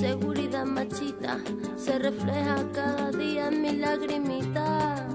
inseguridad machita se refleja cada día en mi lagrimita.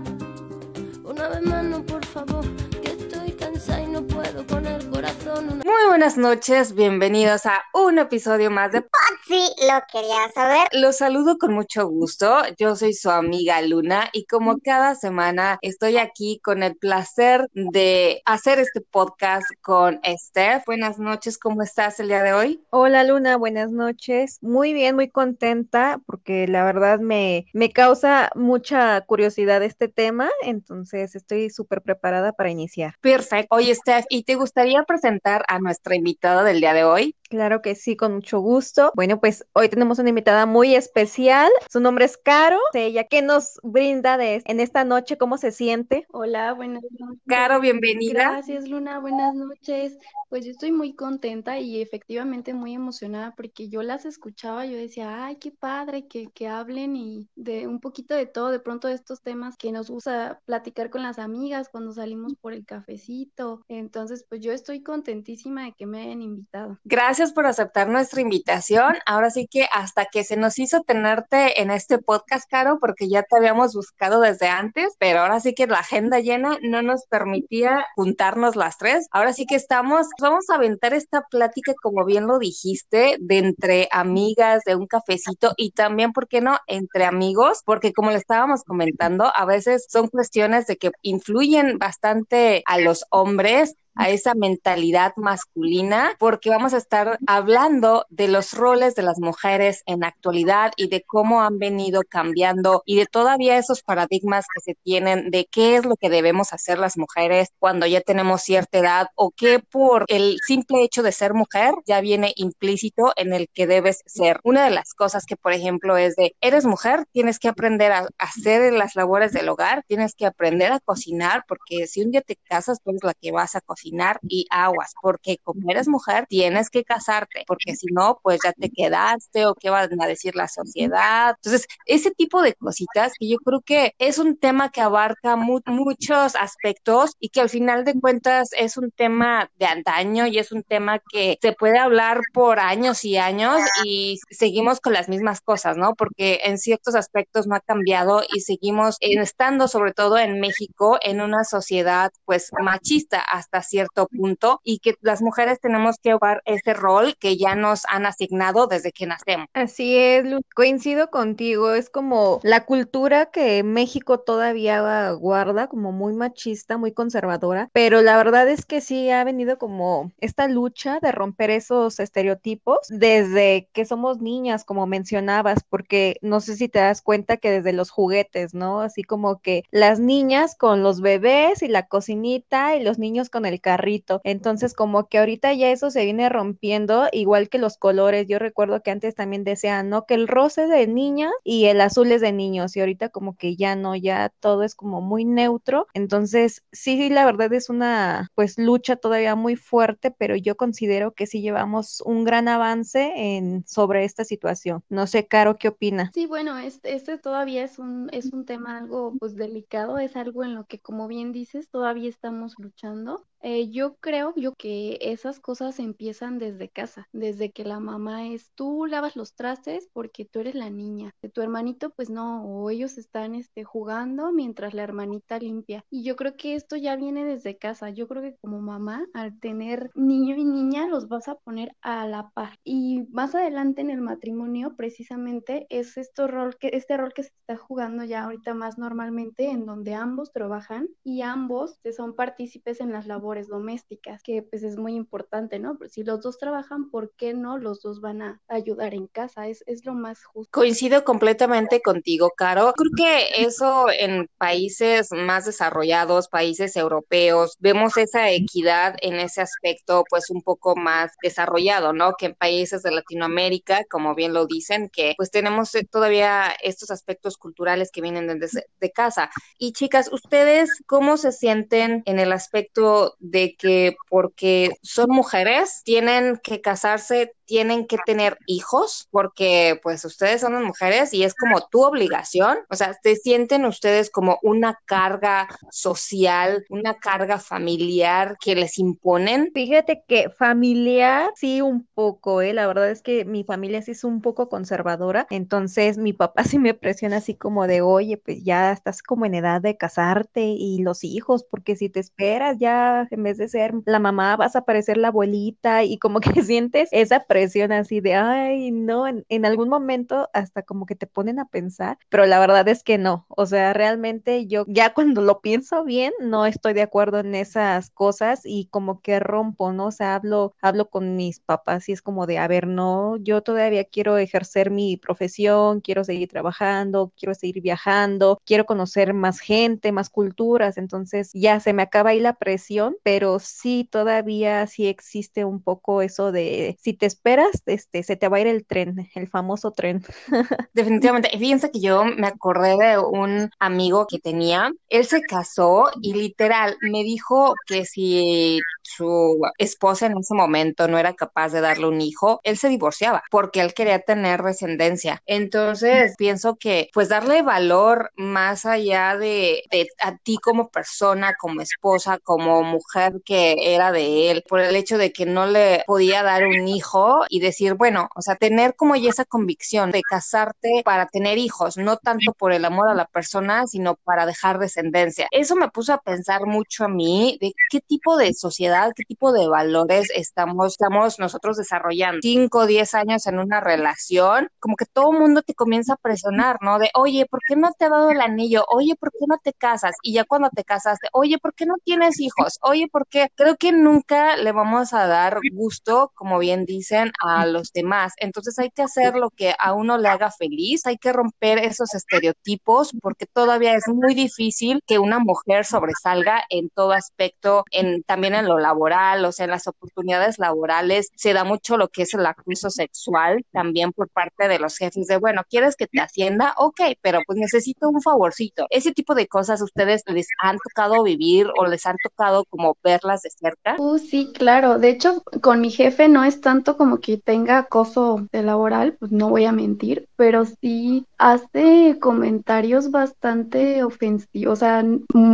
Una vez más, no, por favor, que estoy cansada y no puedo con el corazón. Una... Muy buenas noches, bienvenidos a un episodio más de Sí, lo quería saber. Los saludo con mucho gusto. Yo soy su amiga Luna y como cada semana estoy aquí con el placer de hacer este podcast con Steph. Buenas noches, ¿cómo estás el día de hoy? Hola Luna, buenas noches. Muy bien, muy contenta porque la verdad me, me causa mucha curiosidad este tema, entonces estoy súper preparada para iniciar. Perfecto. Oye, Steph, ¿y te gustaría presentar a nuestra invitada del día de hoy? Claro que sí, con mucho gusto. Bueno, pues hoy tenemos una invitada muy especial. Su nombre es Caro. Ella, ¿qué nos brinda de en esta noche? ¿Cómo se siente? Hola, buenas noches. Caro, bienvenida. Gracias, Luna. Buenas noches. Pues yo estoy muy contenta y efectivamente muy emocionada porque yo las escuchaba, yo decía, ay, qué padre que, que hablen y de un poquito de todo, de pronto de estos temas que nos gusta platicar con las amigas cuando salimos por el cafecito. Entonces, pues yo estoy contentísima de que me hayan invitado. Gracias por aceptar nuestra invitación. Ahora sí que hasta que se nos hizo tenerte en este podcast, Caro, porque ya te habíamos buscado desde antes, pero ahora sí que la agenda llena no nos permitía juntarnos las tres. Ahora sí que estamos vamos a aventar esta plática, como bien lo dijiste, de entre amigas, de un cafecito y también, ¿por qué no?, entre amigos, porque como le estábamos comentando, a veces son cuestiones de que influyen bastante a los hombres a esa mentalidad masculina, porque vamos a estar hablando de los roles de las mujeres en actualidad y de cómo han venido cambiando y de todavía esos paradigmas que se tienen de qué es lo que debemos hacer las mujeres cuando ya tenemos cierta edad o qué por el simple hecho de ser mujer ya viene implícito en el que debes ser. Una de las cosas que, por ejemplo, es de, eres mujer, tienes que aprender a hacer las labores del hogar, tienes que aprender a cocinar, porque si un día te casas, tú eres la que vas a cocinar y aguas, porque como eres mujer tienes que casarte, porque si no, pues ya te quedaste o qué van a decir la sociedad. Entonces, ese tipo de cositas que yo creo que es un tema que abarca muchos aspectos y que al final de cuentas es un tema de antaño y es un tema que se puede hablar por años y años y seguimos con las mismas cosas, ¿no? Porque en ciertos aspectos no ha cambiado y seguimos estando sobre todo en México en una sociedad pues machista hasta cierto punto y que las mujeres tenemos que jugar ese rol que ya nos han asignado desde que nacemos. Así es, Lu coincido contigo, es como la cultura que México todavía guarda como muy machista, muy conservadora, pero la verdad es que sí ha venido como esta lucha de romper esos estereotipos desde que somos niñas, como mencionabas, porque no sé si te das cuenta que desde los juguetes, ¿no? Así como que las niñas con los bebés y la cocinita y los niños con el carrito. Entonces, como que ahorita ya eso se viene rompiendo, igual que los colores. Yo recuerdo que antes también decían, ¿no? Que el rosa es de niñas y el azul es de niños. Y ahorita como que ya no, ya todo es como muy neutro. Entonces, sí, la verdad es una pues lucha todavía muy fuerte, pero yo considero que sí llevamos un gran avance en sobre esta situación. No sé, Caro, ¿qué opina? Sí, bueno, este, este todavía es un, es un tema algo pues delicado, es algo en lo que como bien dices, todavía estamos luchando. Eh, yo creo yo que esas cosas empiezan desde casa, desde que la mamá es tú lavas los trastes porque tú eres la niña, de tu hermanito pues no, o ellos están este, jugando mientras la hermanita limpia. Y yo creo que esto ya viene desde casa, yo creo que como mamá al tener niño y niña los vas a poner a la par. Y más adelante en el matrimonio precisamente es este rol que, este rol que se está jugando ya ahorita más normalmente en donde ambos trabajan y ambos son partícipes en las labores domésticas, que pues es muy importante, ¿no? Si los dos trabajan, ¿por qué no los dos van a ayudar en casa? Es, es lo más justo. Coincido completamente contigo, Caro. Creo que eso en países más desarrollados, países europeos, vemos esa equidad en ese aspecto pues un poco más desarrollado, ¿no? Que en países de Latinoamérica, como bien lo dicen, que pues tenemos todavía estos aspectos culturales que vienen desde de casa. Y chicas, ¿ustedes cómo se sienten en el aspecto de que porque son mujeres tienen que casarse tienen que tener hijos porque pues ustedes son las mujeres y es como tu obligación, o sea, se sienten ustedes como una carga social, una carga familiar que les imponen. Fíjate que familiar sí un poco, ¿eh? La verdad es que mi familia sí es un poco conservadora, entonces mi papá sí me presiona así como de, oye, pues ya estás como en edad de casarte y los hijos, porque si te esperas ya en vez de ser la mamá vas a parecer la abuelita y como que sientes esa presión así de, ay, no, en, en algún momento hasta como que te ponen a pensar, pero la verdad es que no, o sea, realmente yo ya cuando lo pienso bien, no estoy de acuerdo en esas cosas y como que rompo, ¿no? O sea, hablo, hablo con mis papás y es como de, a ver, no, yo todavía quiero ejercer mi profesión, quiero seguir trabajando, quiero seguir viajando, quiero conocer más gente, más culturas, entonces ya se me acaba ahí la presión, pero sí todavía sí existe un poco eso de si te esperas, este, se te va a ir el tren, el famoso tren. Definitivamente. Fíjense que yo me acordé de un amigo que tenía, él se casó y literal me dijo que si su esposa en ese momento no era capaz de darle un hijo, él se divorciaba porque él quería tener descendencia. Entonces, pienso que pues darle valor más allá de, a ti como persona, como esposa, como mujer que era de él, por el hecho de que no le podía dar un hijo y decir, bueno, o sea, tener como ya esa convicción de casarte para tener hijos, no tanto por el amor a la persona, sino para dejar descendencia. Eso me puso a pensar mucho a mí de qué tipo de sociedad qué tipo de valores estamos, estamos nosotros desarrollando. Cinco o diez años en una relación, como que todo el mundo te comienza a presionar, ¿no? De, oye, ¿por qué no te ha dado el anillo? Oye, ¿por qué no te casas? Y ya cuando te casaste, oye, ¿por qué no tienes hijos? Oye, ¿por qué? Creo que nunca le vamos a dar gusto, como bien dicen, a los demás. Entonces hay que hacer lo que a uno le haga feliz, hay que romper esos estereotipos porque todavía es muy difícil que una mujer sobresalga en todo aspecto, en también en lo laboral, o sea, en las oportunidades laborales se da mucho lo que es el acuso sexual también por parte de los jefes de, bueno, ¿quieres que te ascienda? Ok, pero pues necesito un favorcito. Ese tipo de cosas ustedes les han tocado vivir o les han tocado como verlas de cerca. Uh, sí, claro. De hecho, con mi jefe no es tanto como que tenga acoso de laboral, pues no voy a mentir, pero sí hace comentarios bastante ofensivos, o sea,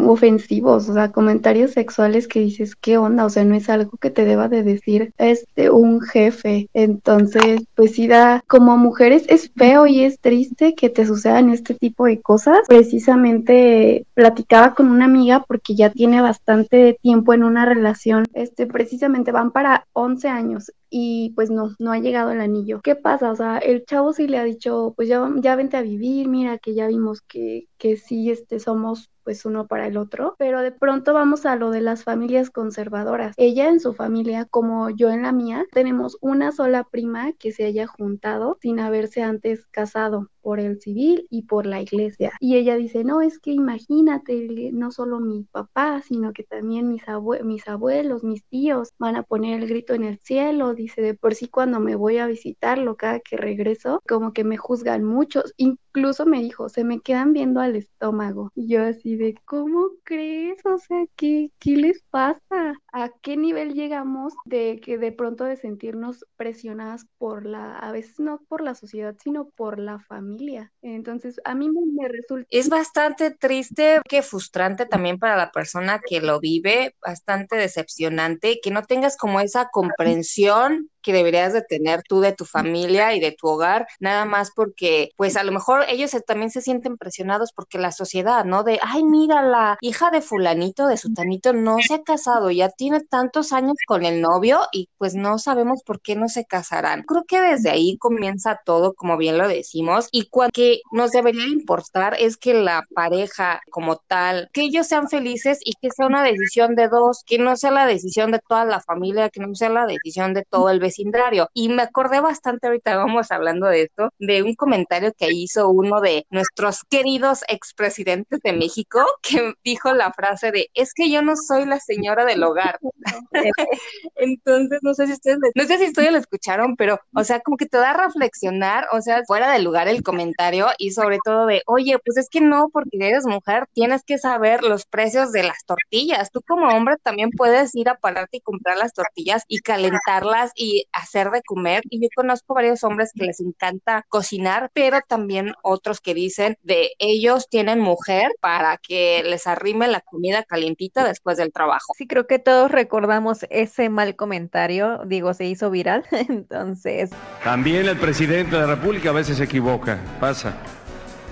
ofensivos, o sea, comentarios sexuales que dices, ¿qué onda? O sea, no es algo que te deba de decir este un jefe. Entonces, pues sí da, como mujeres es feo y es triste que te sucedan este tipo de cosas. Precisamente platicaba con una amiga porque ya tiene bastante tiempo en una relación, este, precisamente van para 11 años y pues no, no ha llegado el anillo. ¿Qué pasa? O sea, el chavo sí le ha dicho, pues ya, ya vente a vivir, mira que ya vimos que, que sí este, somos pues uno para el otro, pero de pronto vamos a lo de las familias conservadoras. Ella en su familia, como yo en la mía, tenemos una sola prima que se haya juntado sin haberse antes casado por el civil y por la iglesia. Y ella dice, no, es que imagínate, no solo mi papá, sino que también mis, abue mis abuelos, mis tíos van a poner el grito en el cielo. Dice, de por sí cuando me voy a visitarlo, cada que regreso, como que me juzgan muchos. Incluso me dijo, se me quedan viendo al estómago. Y yo así de, ¿cómo crees? O sea, ¿qué, qué les pasa? ¿A qué nivel llegamos de que de pronto de sentirnos presionadas por la, a veces no por la sociedad, sino por la familia? Entonces, a mí me, me resulta... Es bastante triste, que frustrante también para la persona que lo vive, bastante decepcionante, que no tengas como esa comprensión que deberías de tener tú de tu familia y de tu hogar, nada más porque, pues a lo mejor ellos también se sienten presionados porque la sociedad, ¿no? De, ay, mira, la hija de fulanito, de sutanito, no se ha casado, ya tiene tantos años con el novio y pues no sabemos por qué no se casarán. Creo que desde ahí comienza todo, como bien lo decimos, y cuando que nos debería importar es que la pareja como tal, que ellos sean felices y que sea una decisión de dos, que no sea la decisión de toda la familia, que no sea la decisión de todo el vecino vecindario. Y me acordé bastante, ahorita vamos hablando de esto, de un comentario que hizo uno de nuestros queridos expresidentes de México, que dijo la frase de, es que yo no soy la señora del hogar. Entonces, no sé si ustedes, no sé si ustedes lo escucharon, pero, o sea, como que te da a reflexionar, o sea, fuera de lugar el comentario y sobre todo de, oye, pues es que no, porque eres mujer, tienes que saber los precios de las tortillas. Tú como hombre también puedes ir a pararte y comprar las tortillas y calentarlas y y hacer de comer. Y yo conozco varios hombres que les encanta cocinar, pero también otros que dicen de ellos tienen mujer para que les arrime la comida calientita después del trabajo. Sí, creo que todos recordamos ese mal comentario, digo, se hizo viral, entonces... También el presidente de la República a veces se equivoca, pasa.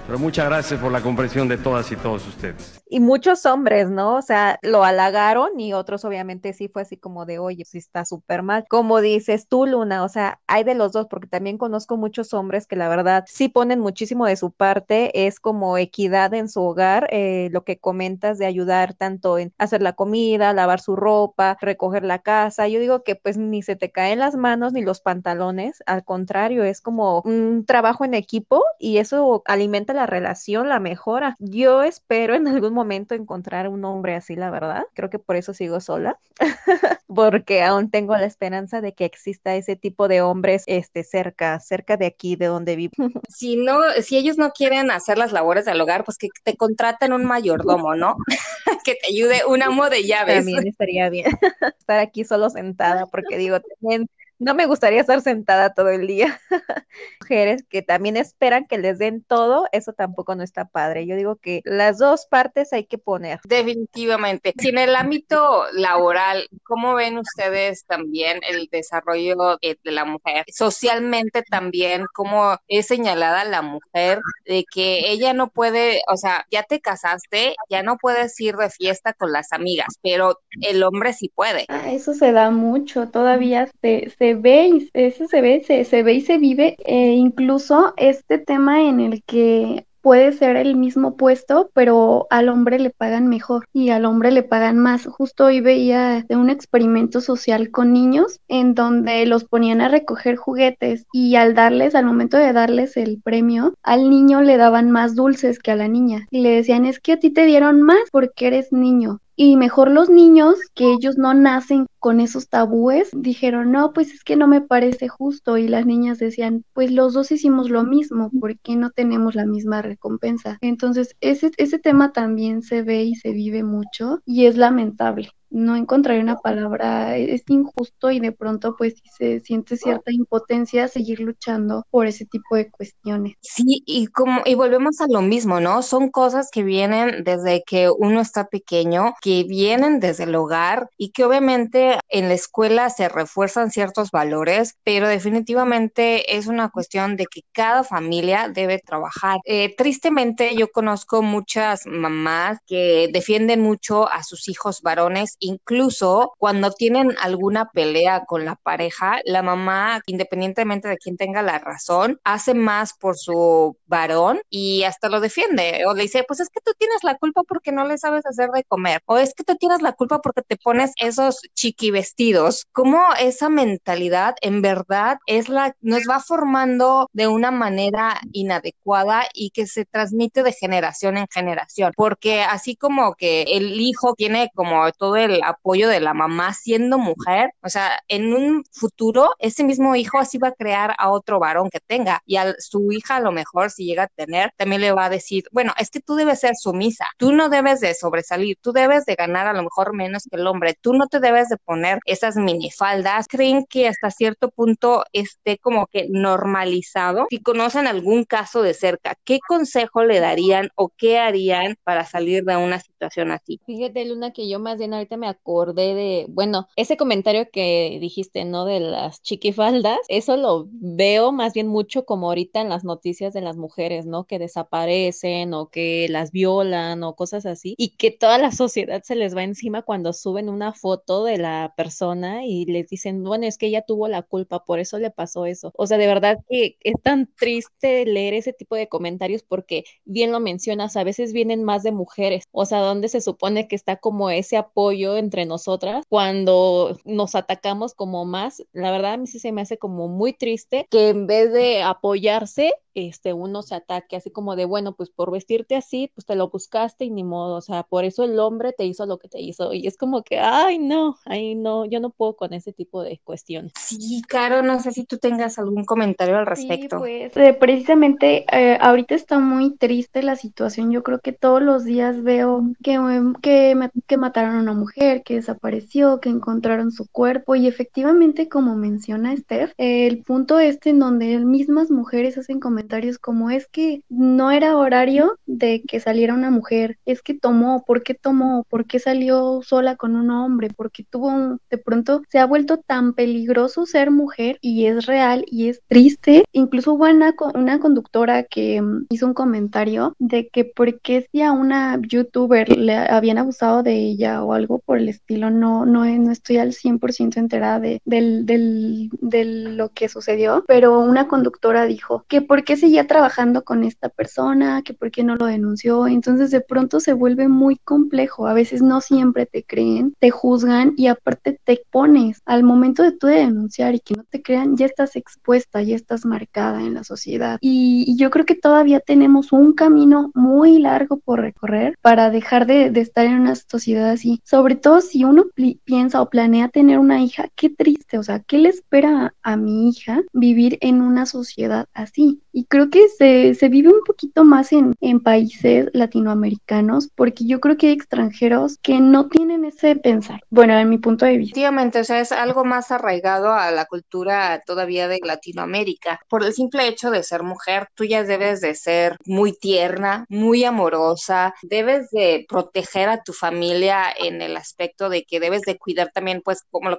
Pero muchas gracias por la comprensión de todas y todos ustedes. Y muchos hombres, ¿no? O sea, lo halagaron y otros obviamente sí fue así como de, oye, sí está súper mal. Como dices tú, Luna, o sea, hay de los dos, porque también conozco muchos hombres que la verdad sí ponen muchísimo de su parte, es como equidad en su hogar, eh, lo que comentas de ayudar tanto en hacer la comida, lavar su ropa, recoger la casa. Yo digo que pues ni se te caen las manos ni los pantalones, al contrario, es como un trabajo en equipo y eso alimenta la relación, la mejora. Yo espero en algún momento encontrar un hombre así, la verdad. Creo que por eso sigo sola, porque aún tengo la esperanza de que exista ese tipo de hombres este cerca, cerca de aquí, de donde vivo. si no, si ellos no quieren hacer las labores del hogar, pues que te contraten un mayordomo, ¿no? que te ayude un amo de llaves. También estaría bien estar aquí solo sentada, porque digo, también no me gustaría estar sentada todo el día. Mujeres que también esperan que les den todo, eso tampoco no está padre. Yo digo que las dos partes hay que poner. Definitivamente. Si en el ámbito laboral, ¿cómo ven ustedes también el desarrollo eh, de la mujer? Socialmente también, ¿cómo es señalada la mujer de que ella no puede, o sea, ya te casaste, ya no puedes ir de fiesta con las amigas, pero el hombre sí puede. Ah, eso se da mucho, todavía se, se ve, y eso se ve, se, se ve y se vive, e incluso este tema en el que puede ser el mismo puesto, pero al hombre le pagan mejor y al hombre le pagan más. Justo hoy veía un experimento social con niños en donde los ponían a recoger juguetes y al darles, al momento de darles el premio, al niño le daban más dulces que a la niña. Y le decían, es que a ti te dieron más porque eres niño. Y mejor los niños, que ellos no nacen con esos tabúes, dijeron, no, pues es que no me parece justo. Y las niñas decían, pues los dos hicimos lo mismo, ¿por qué no tenemos la misma recompensa? Entonces, ese, ese tema también se ve y se vive mucho y es lamentable no encontraré una palabra, es injusto y de pronto pues se siente cierta impotencia seguir luchando por ese tipo de cuestiones. Sí, y como y volvemos a lo mismo, ¿no? Son cosas que vienen desde que uno está pequeño, que vienen desde el hogar y que obviamente en la escuela se refuerzan ciertos valores, pero definitivamente es una cuestión de que cada familia debe trabajar. Eh, tristemente yo conozco muchas mamás que defienden mucho a sus hijos varones incluso cuando tienen alguna pelea con la pareja, la mamá, independientemente de quién tenga la razón, hace más por su varón y hasta lo defiende. O le dice, pues es que tú tienes la culpa porque no le sabes hacer de comer. O es que tú tienes la culpa porque te pones esos chiqui vestidos. Como esa mentalidad en verdad es la nos va formando de una manera inadecuada y que se transmite de generación en generación, porque así como que el hijo tiene como todo el el apoyo de la mamá siendo mujer, o sea, en un futuro ese mismo hijo así va a crear a otro varón que tenga y a su hija a lo mejor si llega a tener, también le va a decir, bueno, es que tú debes ser sumisa, tú no debes de sobresalir, tú debes de ganar a lo mejor menos que el hombre, tú no te debes de poner esas minifaldas, creen que hasta cierto punto esté como que normalizado. Si conocen algún caso de cerca, ¿qué consejo le darían o qué harían para salir de una situación así? Fíjate, Luna, que yo más bien ahorita me acordé de, bueno, ese comentario que dijiste, ¿no? De las chiquifaldas, eso lo veo más bien mucho como ahorita en las noticias de las mujeres, ¿no? Que desaparecen o que las violan o cosas así y que toda la sociedad se les va encima cuando suben una foto de la persona y les dicen, bueno, es que ella tuvo la culpa, por eso le pasó eso. O sea, de verdad que es tan triste leer ese tipo de comentarios porque bien lo mencionas, a veces vienen más de mujeres, o sea, donde se supone que está como ese apoyo entre nosotras cuando nos atacamos como más. La verdad a mí sí se me hace como muy triste que en vez de apoyarse, este, uno se ataque así como de, bueno, pues por vestirte así, pues te lo buscaste y ni modo, o sea, por eso el hombre te hizo lo que te hizo. Y es como que, ay, no, ay, no, yo no puedo con ese tipo de cuestiones. Sí, Caro, no sé si tú tengas algún comentario al respecto. Sí, pues eh, precisamente eh, ahorita está muy triste la situación. Yo creo que todos los días veo que, em, que, que mataron a una mujer, que desapareció, que encontraron su cuerpo y efectivamente, como menciona Steph, el punto este en donde mismas mujeres hacen comentarios como es que no era horario de que saliera una mujer, es que tomó, ¿por qué tomó? ¿Por qué salió sola con un hombre? ¿Por qué tuvo un... de pronto se ha vuelto tan peligroso ser mujer y es real y es triste. Incluso hubo una, una conductora que mm, hizo un comentario de que por qué si a una youtuber le habían abusado de ella o algo por el estilo, no, no, no estoy al 100% enterada de, del, del, de lo que sucedió, pero una conductora dijo que por qué seguía trabajando con esta persona, que por qué no lo denunció. Entonces de pronto se vuelve muy complejo. A veces no siempre te creen, te juzgan y aparte te pones al momento de tú de denunciar y que no te crean, ya estás expuesta, ya estás marcada en la sociedad. Y, yo creo que todavía tenemos un camino muy largo por recorrer para dejar de, de estar en una sociedad así. Sobre todo si uno piensa o planea tener una hija, qué triste, o sea, ¿qué le espera a mi hija vivir en una sociedad así? Y creo que se, se vive un poquito más en, en países latinoamericanos porque yo creo que hay extranjeros que no tienen ese pensar. Bueno, en mi punto de vista. Efectivamente, o sea, es algo más arraigado a la cultura todavía de Latinoamérica. Por el simple hecho de ser mujer, tú ya debes de ser muy tierna, muy amorosa, debes de proteger a tu familia en el aspecto de que debes de cuidar también, pues, como lo,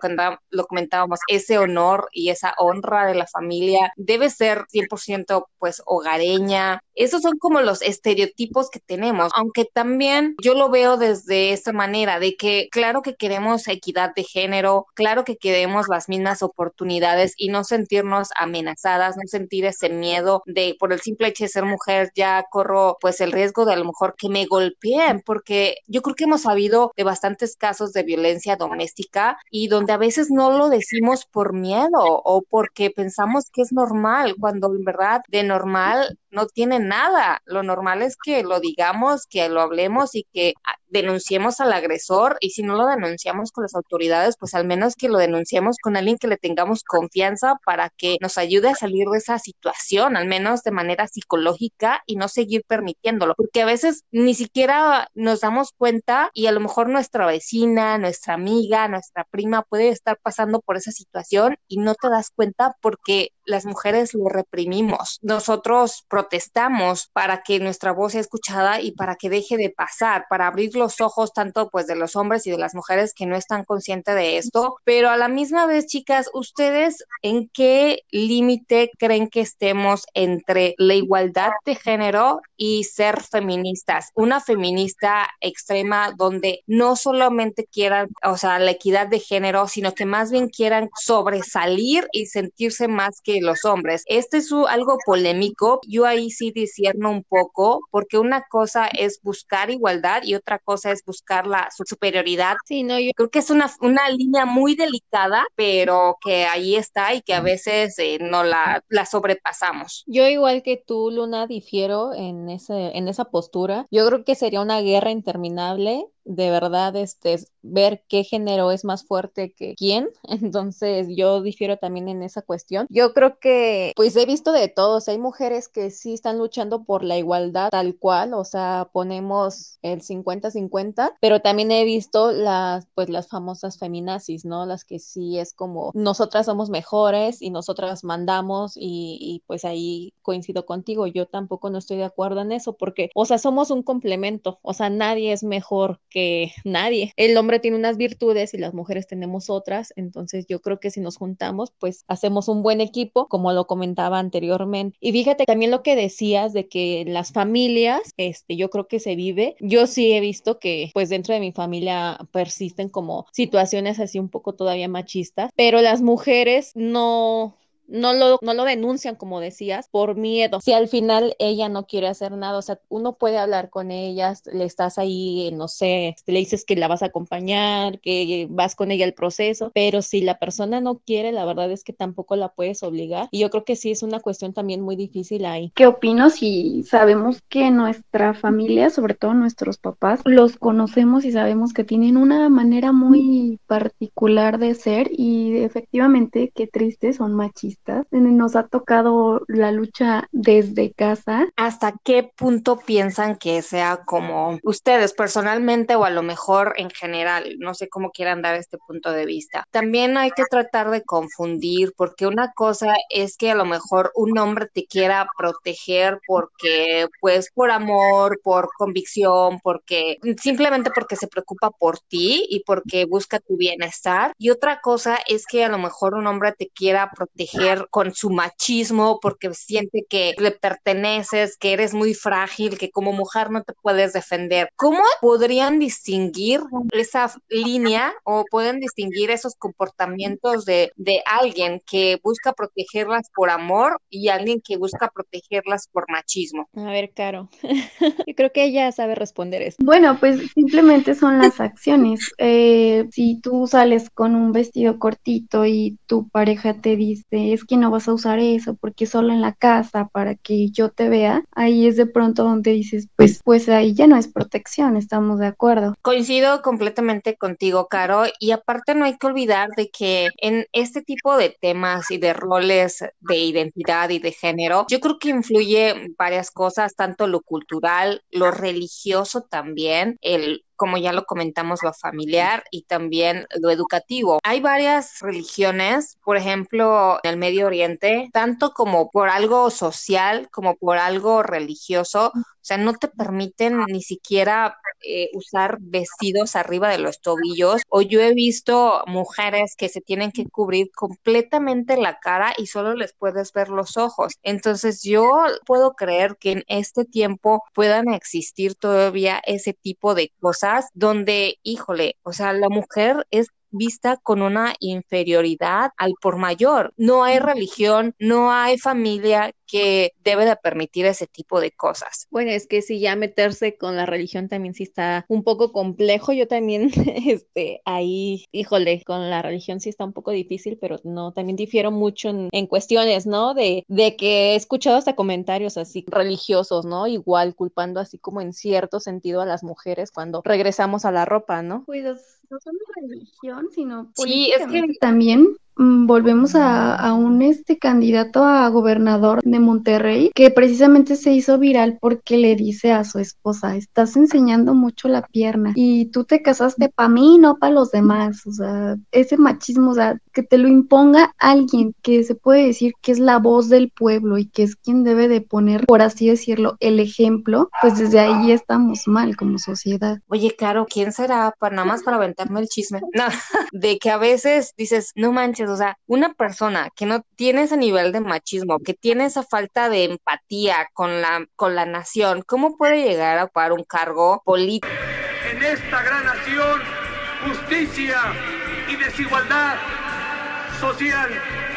lo comentábamos, ese honor y esa honra de la familia. Debes ser 100% pues hogareña. Esos son como los estereotipos que tenemos, aunque también yo lo veo desde esta manera, de que claro que queremos equidad de género, claro que queremos las mismas oportunidades y no sentirnos amenazadas, no sentir ese miedo de por el simple hecho de ser mujer ya corro pues el riesgo de a lo mejor que me golpeen, porque yo creo que hemos sabido de bastantes casos de violencia doméstica y donde a veces no lo decimos por miedo o porque pensamos que es normal, cuando en verdad de normal no tiene nada. Lo normal es que lo digamos, que lo hablemos y que ah, denunciemos al agresor y si no lo denunciamos con las autoridades, pues al menos que lo denunciemos con alguien que le tengamos confianza para que nos ayude a salir de esa situación, al menos de manera psicológica y no seguir permitiéndolo, porque a veces ni siquiera nos damos cuenta y a lo mejor nuestra vecina, nuestra amiga, nuestra prima puede estar pasando por esa situación y no te das cuenta porque las mujeres lo reprimimos. Nosotros protestamos para que nuestra voz sea escuchada y para que deje de pasar, para abrir los ojos tanto pues de los hombres y de las mujeres que no están conscientes de esto, pero a la misma vez, chicas, ¿ustedes en qué límite creen que estemos entre la igualdad de género y ser feministas? Una feminista extrema donde no solamente quieran, o sea, la equidad de género, sino que más bien quieran sobresalir y sentirse más que los hombres. Este es algo polémico. Yo ahí sí disierno un poco, porque una cosa es buscar igualdad y otra cosa es buscar la superioridad. Sí, no, yo creo que es una, una línea muy delicada, pero que ahí está y que a veces eh, no la, la sobrepasamos. Yo igual que tú, Luna, difiero en, ese, en esa postura. Yo creo que sería una guerra interminable de verdad este, ver qué género es más fuerte que quién. Entonces yo difiero también en esa cuestión. Yo creo que pues he visto de todos. Hay mujeres que sí están luchando por la igualdad tal cual, o sea, ponemos el 50-50, pero también he visto las pues las famosas feminazis, ¿no? Las que sí es como nosotras somos mejores y nosotras mandamos y, y pues ahí coincido contigo. Yo tampoco no estoy de acuerdo en eso porque, o sea, somos un complemento, o sea, nadie es mejor que nadie. El hombre tiene unas virtudes y las mujeres tenemos otras, entonces yo creo que si nos juntamos, pues hacemos un buen equipo, como lo comentaba anteriormente. Y fíjate también lo que decías de que las familias, este, yo creo que se vive. Yo sí he visto que, pues dentro de mi familia persisten como situaciones así un poco todavía machistas, pero las mujeres no no lo, no lo denuncian, como decías, por miedo. Si al final ella no quiere hacer nada, o sea, uno puede hablar con ella, le estás ahí, no sé, le dices que la vas a acompañar, que vas con ella al proceso, pero si la persona no quiere, la verdad es que tampoco la puedes obligar. Y yo creo que sí es una cuestión también muy difícil ahí. ¿Qué opino si sabemos que nuestra familia, sobre todo nuestros papás, los conocemos y sabemos que tienen una manera muy particular de ser y efectivamente, qué triste, son machistas. Nos ha tocado la lucha desde casa. ¿Hasta qué punto piensan que sea como ustedes personalmente o a lo mejor en general? No sé cómo quieran dar este punto de vista. También hay que tratar de confundir porque una cosa es que a lo mejor un hombre te quiera proteger porque pues por amor, por convicción, porque simplemente porque se preocupa por ti y porque busca tu bienestar. Y otra cosa es que a lo mejor un hombre te quiera proteger con su machismo porque siente que le perteneces, que eres muy frágil, que como mujer no te puedes defender. ¿Cómo podrían distinguir esa línea o pueden distinguir esos comportamientos de, de alguien que busca protegerlas por amor y alguien que busca protegerlas por machismo? A ver, Caro, yo creo que ella sabe responder eso. Bueno, pues simplemente son las acciones. Eh, si tú sales con un vestido cortito y tu pareja te dice, es que no vas a usar eso porque solo en la casa para que yo te vea, ahí es de pronto donde dices, pues, pues ahí ya no es protección, estamos de acuerdo. Coincido completamente contigo, Caro, y aparte no hay que olvidar de que en este tipo de temas y de roles de identidad y de género, yo creo que influye varias cosas, tanto lo cultural, lo religioso también, el como ya lo comentamos, lo familiar y también lo educativo. Hay varias religiones, por ejemplo, en el Medio Oriente, tanto como por algo social como por algo religioso, o sea, no te permiten ni siquiera eh, usar vestidos arriba de los tobillos. O yo he visto mujeres que se tienen que cubrir completamente la cara y solo les puedes ver los ojos. Entonces yo puedo creer que en este tiempo puedan existir todavía ese tipo de cosas donde, híjole, o sea, la mujer es vista con una inferioridad al por mayor. No hay religión, no hay familia que debe de permitir ese tipo de cosas. Bueno, es que si ya meterse con la religión también sí está un poco complejo. Yo también, este, ahí, híjole, con la religión sí está un poco difícil, pero no, también difiero mucho en, en cuestiones, ¿no? De, de que he escuchado hasta comentarios así religiosos, ¿no? Igual culpando así como en cierto sentido a las mujeres cuando regresamos a la ropa, ¿no? Pues no solo religión, sino sí, es que también volvemos a, a, un este candidato a gobernador de Monterrey que precisamente se hizo viral porque le dice a su esposa, estás enseñando mucho la pierna y tú te casaste para mí, no para los demás, o sea, ese machismo, o sea, que te lo imponga alguien que se puede decir que es la voz del pueblo y que es quien debe de poner, por así decirlo, el ejemplo, pues desde ahí estamos mal como sociedad. Oye, claro, ¿quién será? Para nada más para aventarme el chisme. No, de que a veces dices, no manches, o sea, una persona que no tiene ese nivel de machismo, que tiene esa falta de empatía con la, con la nación, ¿cómo puede llegar a ocupar un cargo político? En esta gran nación, justicia y desigualdad social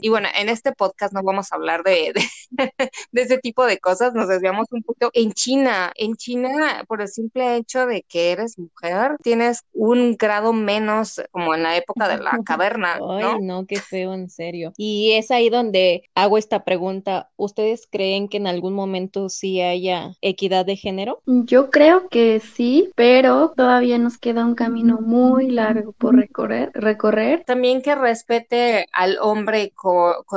y bueno, en este podcast no vamos a hablar de, de, ese tipo de cosas, nos desviamos un poco. En China, en China, por el simple hecho de que eres mujer, tienes un grado menos como en la época de la caverna. ¿no? Ay, no, qué feo, en serio. Y es ahí donde hago esta pregunta. ¿Ustedes creen que en algún momento sí haya equidad de género? Yo creo que sí, pero todavía nos queda un camino muy largo por recorrer. recorrer. También que respete al hombre con,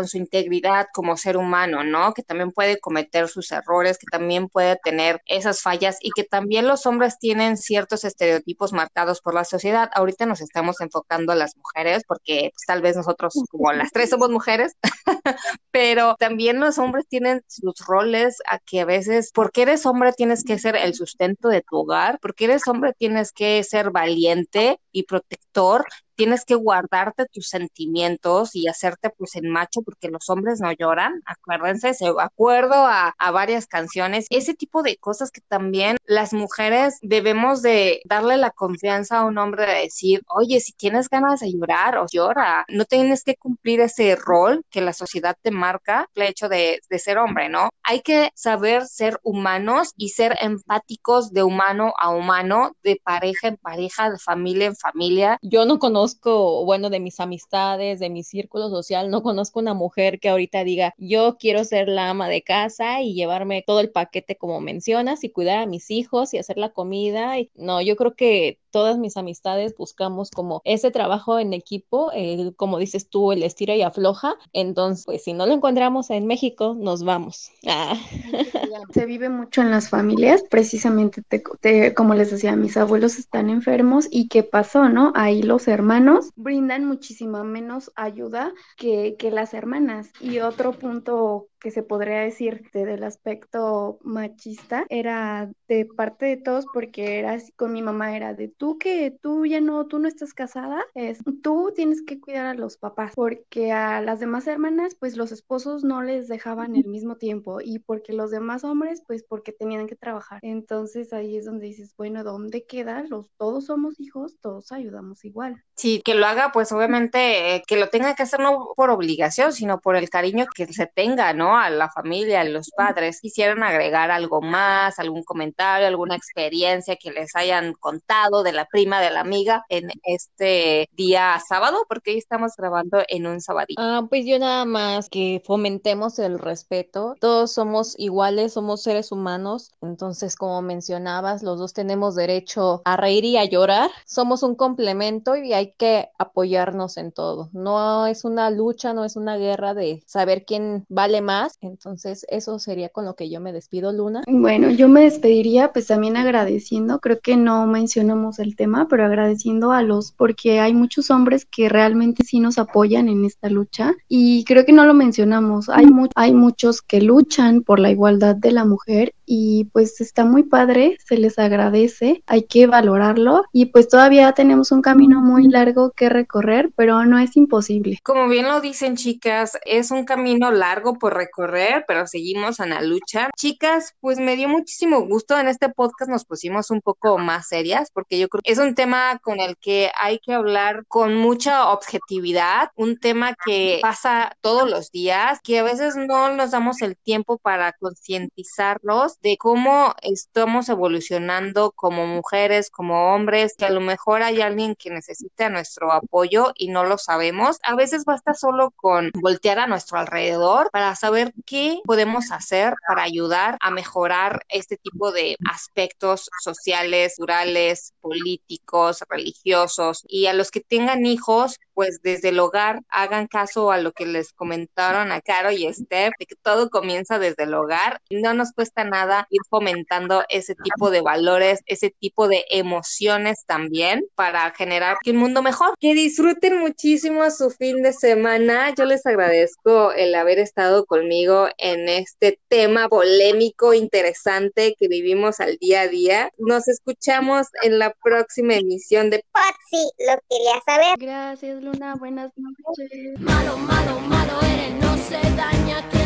su integridad como ser humano, ¿no? Que también puede cometer sus errores, que también puede tener esas fallas y que también los hombres tienen ciertos estereotipos marcados por la sociedad. Ahorita nos estamos enfocando a las mujeres porque pues, tal vez nosotros como las tres somos mujeres, pero también los hombres tienen sus roles a que a veces, porque eres hombre tienes que ser el sustento de tu hogar, porque eres hombre tienes que ser valiente y protector tienes que guardarte tus sentimientos y hacerte pues en macho porque los hombres no lloran, acuérdense, se acuerdo a, a varias canciones, ese tipo de cosas que también las mujeres debemos de darle la confianza a un hombre de decir, oye, si tienes ganas de llorar, o llora, no tienes que cumplir ese rol que la sociedad te marca, el hecho de, de ser hombre, ¿no? Hay que saber ser humanos y ser empáticos de humano a humano, de pareja en pareja, de familia en familia. Yo no conozco, bueno, de mis amistades, de mi círculo social, no conozco una mujer que ahorita diga, yo quiero ser la ama de casa y llevarme todo el paquete como mencionas y cuidar a mis hijos y hacer la comida. No, yo creo que todas mis amistades buscamos como ese trabajo en equipo, como dices tú, el estira y afloja. Entonces, pues si no lo encontramos en México, nos vamos. Ah. Se vive mucho en las familias, precisamente como les decía, mis abuelos están enfermos y ¿qué pasó, no? Ahí los hermanos brindan muchísima menos ayuda que, que las hermanas. Y otro punto que se podría decir del aspecto machista era de parte de todos porque era así con mi mamá era de tú que tú ya no tú no estás casada es tú tienes que cuidar a los papás porque a las demás hermanas pues los esposos no les dejaban el mismo tiempo y porque los demás hombres pues porque tenían que trabajar entonces ahí es donde dices bueno dónde queda los todos somos hijos todos ayudamos igual sí que lo haga pues obviamente eh, que lo tenga que hacer no por obligación sino por el cariño que se tenga no a la familia, a los padres, quisieran agregar algo más, algún comentario, alguna experiencia que les hayan contado de la prima, de la amiga en este día sábado, porque hoy estamos grabando en un sabadito. Ah, pues yo nada más que fomentemos el respeto. Todos somos iguales, somos seres humanos, entonces como mencionabas, los dos tenemos derecho a reír y a llorar. Somos un complemento y hay que apoyarnos en todo. No es una lucha, no es una guerra de saber quién vale más entonces, eso sería con lo que yo me despido, Luna. Bueno, yo me despediría pues también agradeciendo, creo que no mencionamos el tema, pero agradeciendo a los, porque hay muchos hombres que realmente sí nos apoyan en esta lucha y creo que no lo mencionamos. Hay, hay muchos que luchan por la igualdad de la mujer y pues está muy padre, se les agradece, hay que valorarlo y pues todavía tenemos un camino muy largo que recorrer, pero no es imposible. Como bien lo dicen chicas, es un camino largo por recorrer, pero seguimos en la lucha. Chicas, pues me dio muchísimo gusto en este podcast nos pusimos un poco más serias porque yo creo que es un tema con el que hay que hablar con mucha objetividad, un tema que pasa todos los días, que a veces no nos damos el tiempo para concientizarlos de cómo estamos evolucionando como mujeres, como hombres, que a lo mejor hay alguien que necesita nuestro apoyo y no lo sabemos. A veces basta solo con voltear a nuestro alrededor para saber qué podemos hacer para ayudar a mejorar este tipo de aspectos sociales, culturales, políticos, religiosos y a los que tengan hijos, pues desde el hogar hagan caso a lo que les comentaron a Caro y Esther, de que todo comienza desde el hogar. No nos cuesta nada ir fomentando ese tipo de valores, ese tipo de emociones también para generar un mundo mejor. Que disfruten muchísimo su fin de semana. Yo les agradezco el haber estado conmigo en este tema polémico, interesante que vivimos al día a día. Nos escuchamos en la próxima emisión de Patsy, lo quería saber. Gracias, Luna, buenas noches. Malo, malo, malo eres, no se daña tu